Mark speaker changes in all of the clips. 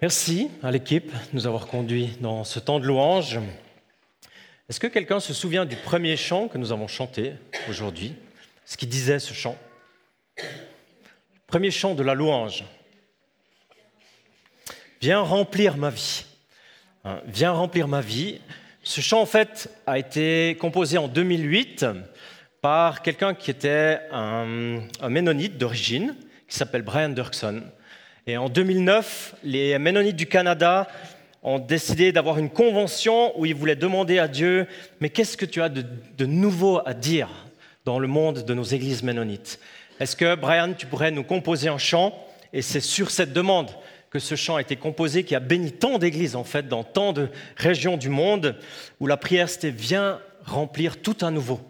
Speaker 1: Merci à l'équipe de nous avoir conduits dans ce temps de louange. Est-ce que quelqu'un se souvient du premier chant que nous avons chanté aujourd'hui? Ce qui disait ce chant? Premier chant de la louange. Viens remplir ma vie. Hein, viens remplir ma vie. Ce chant, en fait, a été composé en 2008 par quelqu'un qui était un, un ménonite d'origine, qui s'appelle Brian Dirksen. Et en 2009, les Ménonites du Canada ont décidé d'avoir une convention où ils voulaient demander à Dieu, mais qu'est-ce que tu as de, nouveau à dire dans le monde de nos églises ménonites Est-ce que, Brian, tu pourrais nous composer un chant? Et c'est sur cette demande que ce chant a été composé, qui a béni tant d'églises, en fait, dans tant de régions du monde, où la prière, c'était viens remplir tout à nouveau.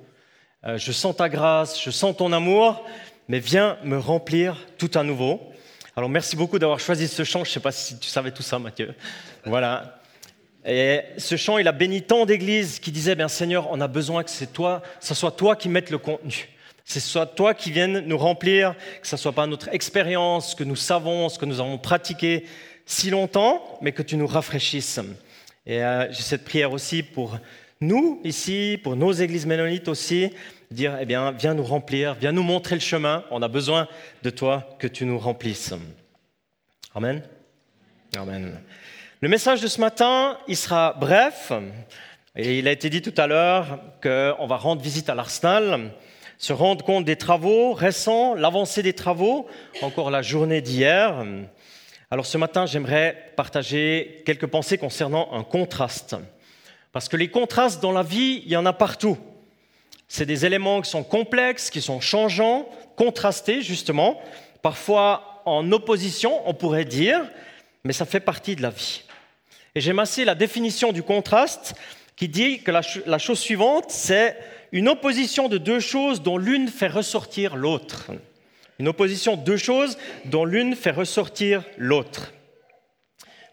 Speaker 1: Euh, je sens ta grâce, je sens ton amour, mais viens me remplir tout à nouveau. Alors merci beaucoup d'avoir choisi ce chant. Je ne sais pas si tu savais tout ça, Mathieu. Voilà. Et ce chant, il a béni tant d'églises qui disaient, bien Seigneur, on a besoin que c'est toi, ce soit toi qui mettes le contenu. Que ce soit toi qui viennes nous remplir, que ce ne soit pas notre expérience, ce que nous savons, ce que nous avons pratiqué si longtemps, mais que tu nous rafraîchisses. Et euh, j'ai cette prière aussi pour nous ici, pour nos églises ménonites aussi, dire, eh bien, viens nous remplir, viens nous montrer le chemin. On a besoin de toi que tu nous remplisses. Amen. Amen. Le message de ce matin, il sera bref. Et il a été dit tout à l'heure qu'on va rendre visite à l'Arsenal, se rendre compte des travaux récents, l'avancée des travaux, encore la journée d'hier. Alors ce matin, j'aimerais partager quelques pensées concernant un contraste. Parce que les contrastes dans la vie, il y en a partout. C'est des éléments qui sont complexes, qui sont changeants, contrastés justement, parfois en opposition, on pourrait dire, mais ça fait partie de la vie. Et j'aime assez la définition du contraste qui dit que la, chose suivante, c'est une opposition de deux choses dont l'une fait ressortir l'autre. Une opposition de deux choses dont l'une fait ressortir l'autre.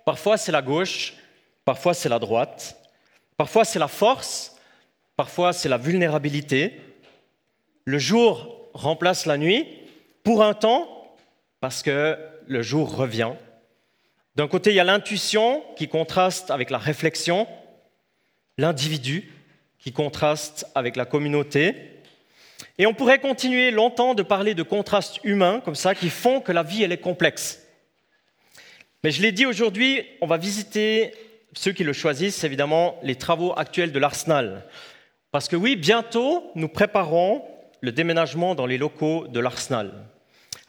Speaker 1: Parfois c'est la gauche, parfois c'est la droite, parfois c'est la force, Parfois, c'est la vulnérabilité. Le jour remplace la nuit pour un temps parce que le jour revient. D'un côté, il y a l'intuition qui contraste avec la réflexion, l'individu qui contraste avec la communauté. Et on pourrait continuer longtemps de parler de contrastes humains comme ça qui font que la vie elle est complexe. Mais je l'ai dit aujourd'hui, on va visiter ceux qui le choisissent évidemment les travaux actuels de l'Arsenal. Parce que oui, bientôt, nous préparons le déménagement dans les locaux de l'Arsenal.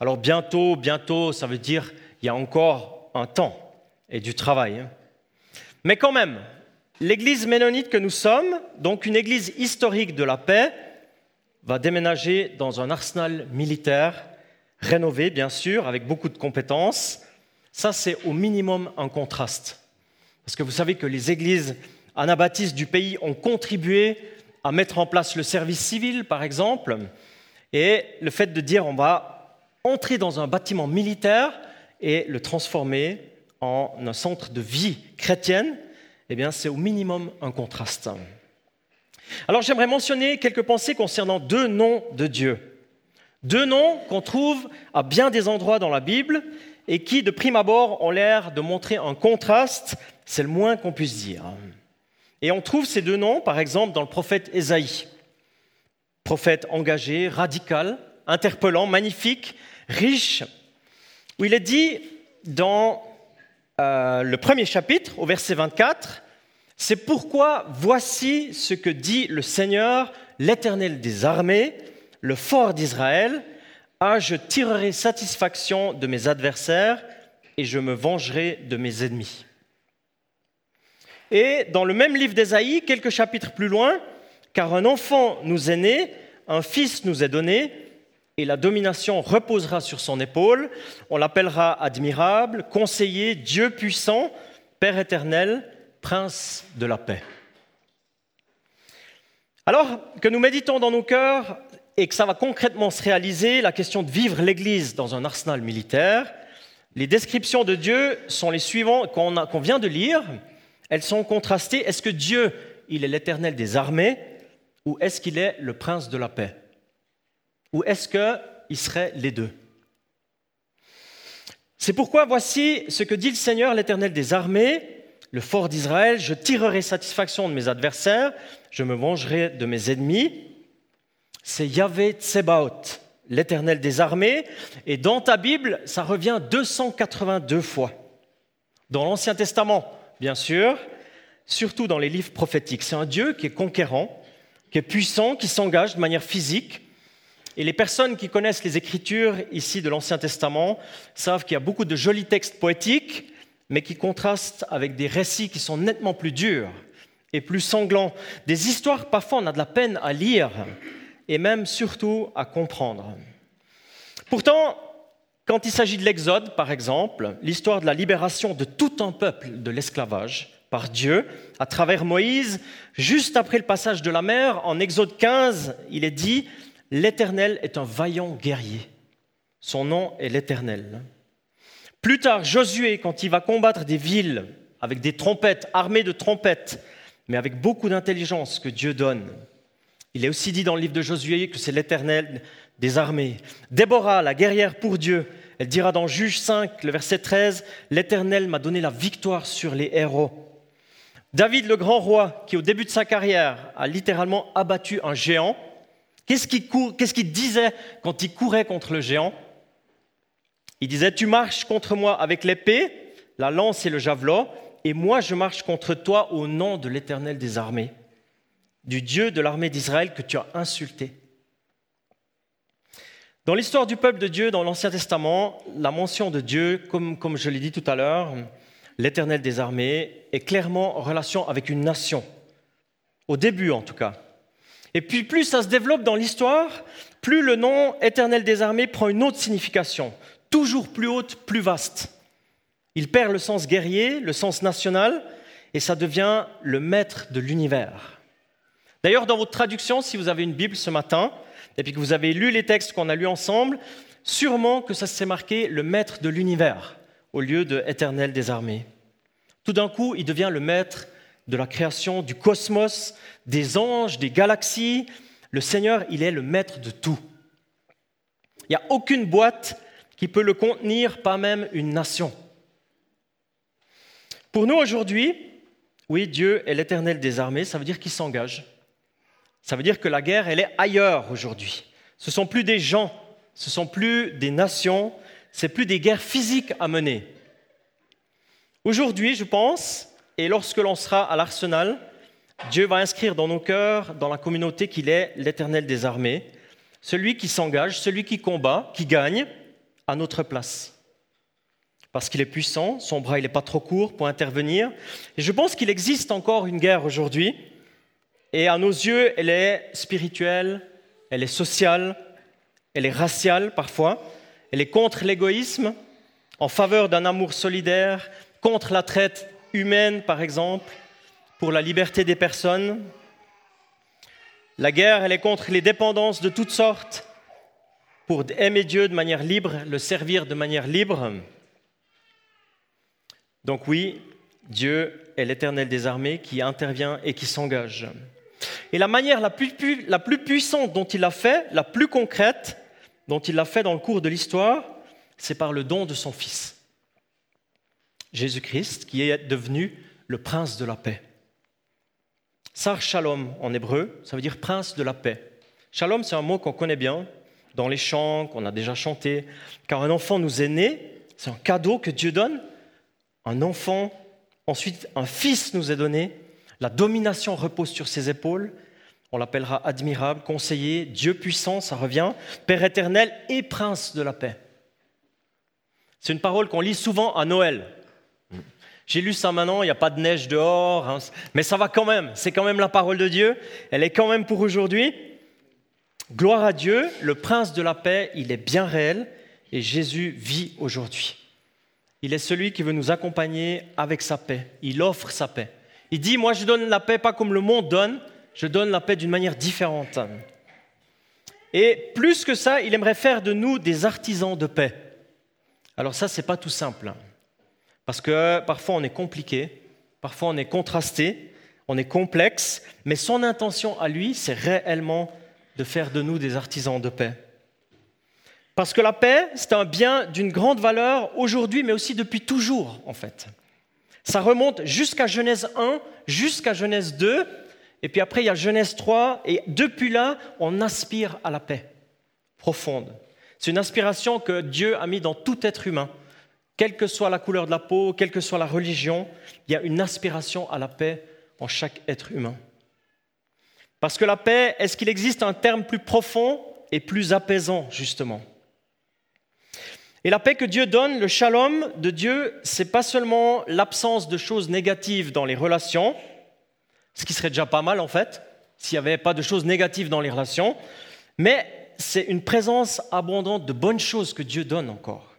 Speaker 1: Alors bientôt, bientôt, ça veut dire il y a encore un temps et du travail. Hein. Mais quand même, l'église ménonite que nous sommes, donc une église historique de la paix, va déménager dans un arsenal militaire rénové, bien sûr, avec beaucoup de compétences. Ça, c'est au minimum un contraste. Parce que vous savez que les églises anabaptistes du pays ont contribué à mettre en place le service civil, par exemple, et le fait de dire on va entrer dans un bâtiment militaire et le transformer en un centre de vie chrétienne, eh bien, c'est au minimum un contraste. Alors, j'aimerais mentionner quelques pensées concernant deux noms de Dieu. Deux noms qu'on trouve à bien des endroits dans la Bible et qui, de prime abord, ont l'air de montrer un contraste, c'est le moins qu'on puisse dire. Et on trouve ces deux noms, par exemple, dans le prophète Ésaïe. Prophète engagé, radical, interpellant, magnifique, riche, où il est dit dans euh, le premier chapitre, au verset 24, C'est pourquoi voici ce que dit le Seigneur, l'Éternel des armées, le fort d'Israël, ah, je tirerai satisfaction de mes adversaires et je me vengerai de mes ennemis. Et dans le même livre d'Ésaïe, quelques chapitres plus loin, car un enfant nous est né, un fils nous est donné, et la domination reposera sur son épaule. On l'appellera admirable, conseiller, Dieu puissant, Père éternel, prince de la paix. Alors que nous méditons dans nos cœurs et que ça va concrètement se réaliser, la question de vivre l'Église dans un arsenal militaire, les descriptions de Dieu sont les suivantes qu'on vient de lire. Elles sont contrastées. Est-ce que Dieu, il est l'éternel des armées ou est-ce qu'il est le prince de la paix? Ou est-ce qu'il serait les deux? C'est pourquoi voici ce que dit le Seigneur, l'Éternel des armées, le fort d'Israël, je tirerai satisfaction de mes adversaires, je me vengerai de mes ennemis. C'est Yahvé Tsebaot, l'Éternel des armées, et dans ta Bible, ça revient 282 fois. Dans l'Ancien Testament, bien sûr, surtout dans les livres prophétiques. C'est un Dieu qui est conquérant, qui est puissant, qui s'engage de manière physique. Et les personnes qui connaissent les Écritures ici de l'Ancien Testament savent qu'il y a beaucoup de jolis textes poétiques, mais qui contrastent avec des récits qui sont nettement plus durs et plus sanglants. Des histoires, parfois, on a de la peine à lire et même surtout à comprendre. Pourtant, quand il s'agit de l'Exode, par exemple, l'histoire de la libération de tout un peuple de l'esclavage par Dieu, à travers Moïse, juste après le passage de la mer, en Exode 15, il est dit, L'Éternel est un vaillant guerrier. Son nom est l'Éternel. Plus tard, Josué, quand il va combattre des villes avec des trompettes, armées de trompettes, mais avec beaucoup d'intelligence que Dieu donne, il est aussi dit dans le livre de Josué que c'est l'Éternel des armées. Déborah, la guerrière pour Dieu, elle dira dans Juge 5, le verset 13, L'Éternel m'a donné la victoire sur les héros. David, le grand roi, qui au début de sa carrière a littéralement abattu un géant, qu'est-ce qu'il disait quand il courait contre le géant? Il disait, tu marches contre moi avec l'épée, la lance et le javelot, et moi je marche contre toi au nom de l'Éternel des armées, du Dieu de l'armée d'Israël que tu as insulté. Dans l'histoire du peuple de Dieu, dans l'Ancien Testament, la mention de Dieu, comme, comme je l'ai dit tout à l'heure, l'Éternel des armées, est clairement en relation avec une nation, au début en tout cas. Et puis plus ça se développe dans l'histoire, plus le nom Éternel des armées prend une autre signification toujours plus haute, plus vaste. Il perd le sens guerrier, le sens national, et ça devient le maître de l'univers. D'ailleurs, dans votre traduction, si vous avez une Bible ce matin, et puis que vous avez lu les textes qu'on a lus ensemble, sûrement que ça s'est marqué le maître de l'univers au lieu de éternel des armées. Tout d'un coup, il devient le maître de la création, du cosmos, des anges, des galaxies. Le Seigneur, il est le maître de tout. Il n'y a aucune boîte qui peut le contenir, pas même une nation. Pour nous aujourd'hui, oui, Dieu est l'éternel des armées, ça veut dire qu'il s'engage. Ça veut dire que la guerre, elle est ailleurs aujourd'hui. Ce sont plus des gens, ce sont plus des nations, ce n'est plus des guerres physiques à mener. Aujourd'hui, je pense, et lorsque l'on sera à l'arsenal, Dieu va inscrire dans nos cœurs, dans la communauté, qu'il est l'éternel des armées, celui qui s'engage, celui qui combat, qui gagne, à notre place. Parce qu'il est puissant, son bras il n'est pas trop court pour intervenir. Et je pense qu'il existe encore une guerre aujourd'hui. Et à nos yeux, elle est spirituelle, elle est sociale, elle est raciale parfois. Elle est contre l'égoïsme, en faveur d'un amour solidaire, contre la traite humaine par exemple, pour la liberté des personnes. La guerre, elle est contre les dépendances de toutes sortes, pour aimer Dieu de manière libre, le servir de manière libre. Donc oui, Dieu est l'Éternel des armées qui intervient et qui s'engage. Et la manière la plus, puissante dont il l'a fait, la plus concrète, dont il l'a fait dans le cours de l'histoire, c'est par le don de son Fils. Jésus-Christ, qui est devenu le prince de la paix. Sar Shalom en hébreu, ça veut dire prince de la paix. Shalom, c'est un mot qu'on connaît bien, dans les chants qu'on a déjà chantés. Car un enfant nous est né, c'est un cadeau que Dieu donne. Un enfant, ensuite un fils nous est donné. La domination repose sur ses épaules. On l'appellera admirable, conseiller, Dieu puissant, ça revient, Père éternel et prince de la paix. C'est une parole qu'on lit souvent à Noël. J'ai lu ça maintenant, il n'y a pas de neige dehors, hein, mais ça va quand même, c'est quand même la parole de Dieu, elle est quand même pour aujourd'hui. Gloire à Dieu, le prince de la paix, il est bien réel et Jésus vit aujourd'hui. Il est celui qui veut nous accompagner avec sa paix. Il offre sa paix. Il dit, moi je donne la paix pas comme le monde donne, je donne la paix d'une manière différente. Et plus que ça, il aimerait faire de nous des artisans de paix. Alors ça, c'est pas tout simple. Parce que parfois on est compliqué, parfois on est contrasté, on est complexe, mais son intention à lui, c'est réellement de faire de nous des artisans de paix. Parce que la paix, c'est un bien d'une grande valeur aujourd'hui, mais aussi depuis toujours, en fait. Ça remonte jusqu'à Genèse 1, jusqu'à Genèse 2, et puis après, il y a Genèse 3, et depuis là, on aspire à la paix profonde. C'est une aspiration que Dieu a mis dans tout être humain. Quelle que soit la couleur de la peau, quelle que soit la religion, il y a une aspiration à la paix en chaque être humain. Parce que la paix, est-ce qu'il existe un terme plus profond et plus apaisant, justement? Et la paix que Dieu donne, le shalom de Dieu, c'est pas seulement l'absence de choses négatives dans les relations, ce qui serait déjà pas mal en fait, s'il n'y avait pas de choses négatives dans les relations, mais c'est une présence abondante de bonnes choses que Dieu donne encore.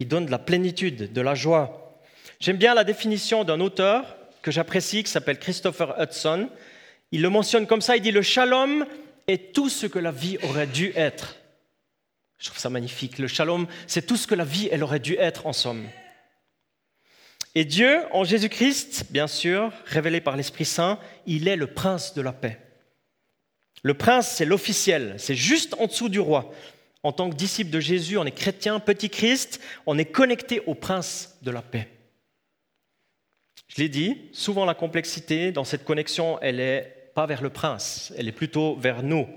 Speaker 1: Il donne de la plénitude, de la joie. J'aime bien la définition d'un auteur que j'apprécie, qui s'appelle Christopher Hudson. Il le mentionne comme ça, il dit, le shalom est tout ce que la vie aurait dû être. Je trouve ça magnifique. Le shalom, c'est tout ce que la vie, elle aurait dû être en somme. Et Dieu, en Jésus-Christ, bien sûr, révélé par l'Esprit Saint, il est le prince de la paix. Le prince, c'est l'officiel, c'est juste en dessous du roi. En tant que disciple de Jésus, on est chrétien, petit Christ, on est connecté au prince de la paix. Je l'ai dit, souvent la complexité dans cette connexion, elle n'est pas vers le prince, elle est plutôt vers nous,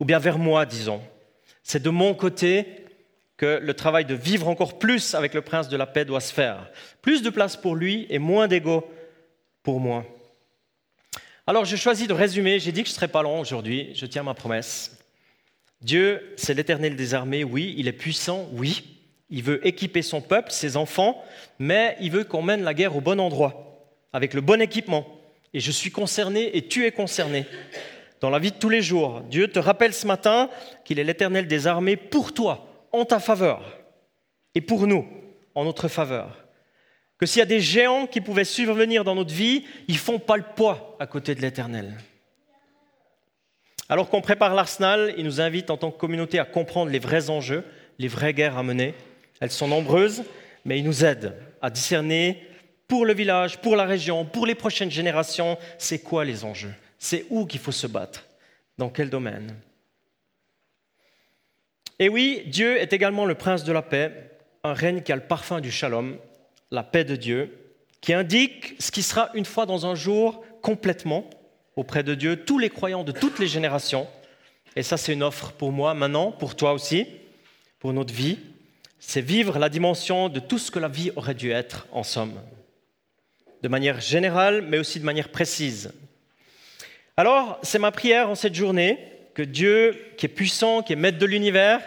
Speaker 1: ou bien vers moi, disons. C'est de mon côté que le travail de vivre encore plus avec le prince de la paix doit se faire. Plus de place pour lui et moins d'ego pour moi. Alors j'ai choisi de résumer, j'ai dit que je ne serais pas long aujourd'hui, je tiens ma promesse. Dieu, c'est l'éternel des armées, oui, il est puissant, oui, il veut équiper son peuple, ses enfants, mais il veut qu'on mène la guerre au bon endroit, avec le bon équipement. Et je suis concerné et tu es concerné. Dans la vie de tous les jours, Dieu te rappelle ce matin qu'il est l'éternel des armées pour toi, en ta faveur, et pour nous, en notre faveur. Que s'il y a des géants qui pouvaient survenir dans notre vie, ils font pas le poids à côté de l'éternel. Alors qu'on prépare l'arsenal, il nous invite en tant que communauté à comprendre les vrais enjeux, les vraies guerres à mener. Elles sont nombreuses, mais il nous aide à discerner pour le village, pour la région, pour les prochaines générations, c'est quoi les enjeux C'est où qu'il faut se battre? Dans quel domaine? Et oui, Dieu est également le prince de la paix, un règne qui a le parfum du shalom, la paix de Dieu, qui indique ce qui sera une fois dans un jour complètement auprès de Dieu, tous les croyants de toutes les générations. Et ça, c'est une offre pour moi maintenant, pour toi aussi, pour notre vie c'est vivre la dimension de tout ce que la vie aurait dû être, en somme, de manière générale, mais aussi de manière précise. Alors, c'est ma prière en cette journée que Dieu, qui est puissant, qui est maître de l'univers,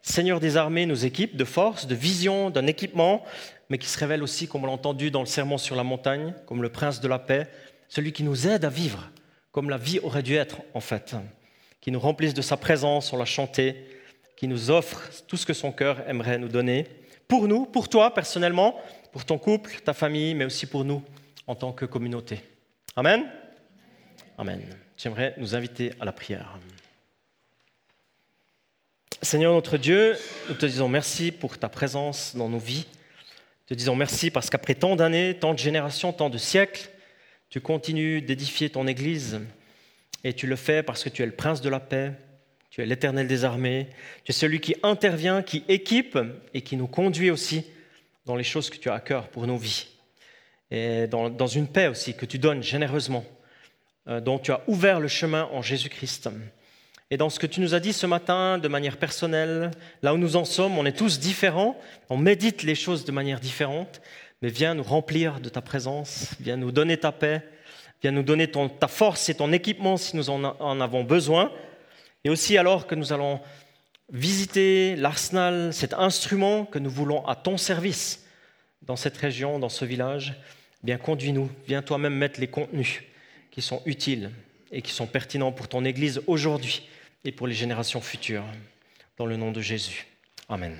Speaker 1: Seigneur des armées, nous équipe de force, de vision, d'un équipement, mais qui se révèle aussi, comme on l'a entendu dans le sermon sur la montagne, comme le prince de la paix, celui qui nous aide à vivre comme la vie aurait dû être, en fait, qui nous remplisse de sa présence, on l'a chanté, qui nous offre tout ce que son cœur aimerait nous donner, pour nous, pour toi personnellement, pour ton couple, ta famille, mais aussi pour nous en tant que communauté. Amen. Amen. J'aimerais nous inviter à la prière. Seigneur notre Dieu, nous te disons merci pour ta présence dans nos vies. Te disons merci parce qu'après tant d'années, tant de générations, tant de siècles, tu continues d'édifier ton Église et tu le fais parce que tu es le prince de la paix, tu es l'éternel des armées. Tu es celui qui intervient, qui équipe et qui nous conduit aussi dans les choses que tu as à cœur pour nos vies. Et dans, une paix aussi que tu donnes généreusement, dont tu as ouvert le chemin en Jésus-Christ. Et dans ce que tu nous as dit ce matin de manière personnelle, là où nous en sommes, on est tous différents, on médite les choses de manière différente, mais viens nous remplir de ta présence, viens nous donner ta paix, viens nous donner ta force et ton équipement si nous en avons besoin, et aussi alors que nous allons visiter l'arsenal, cet instrument que nous voulons à ton service dans cette région, dans ce village, eh bien conduis-nous, viens toi-même mettre les contenus qui sont utiles et qui sont pertinents pour ton Église aujourd'hui et pour les générations futures. Dans le nom de Jésus. Amen.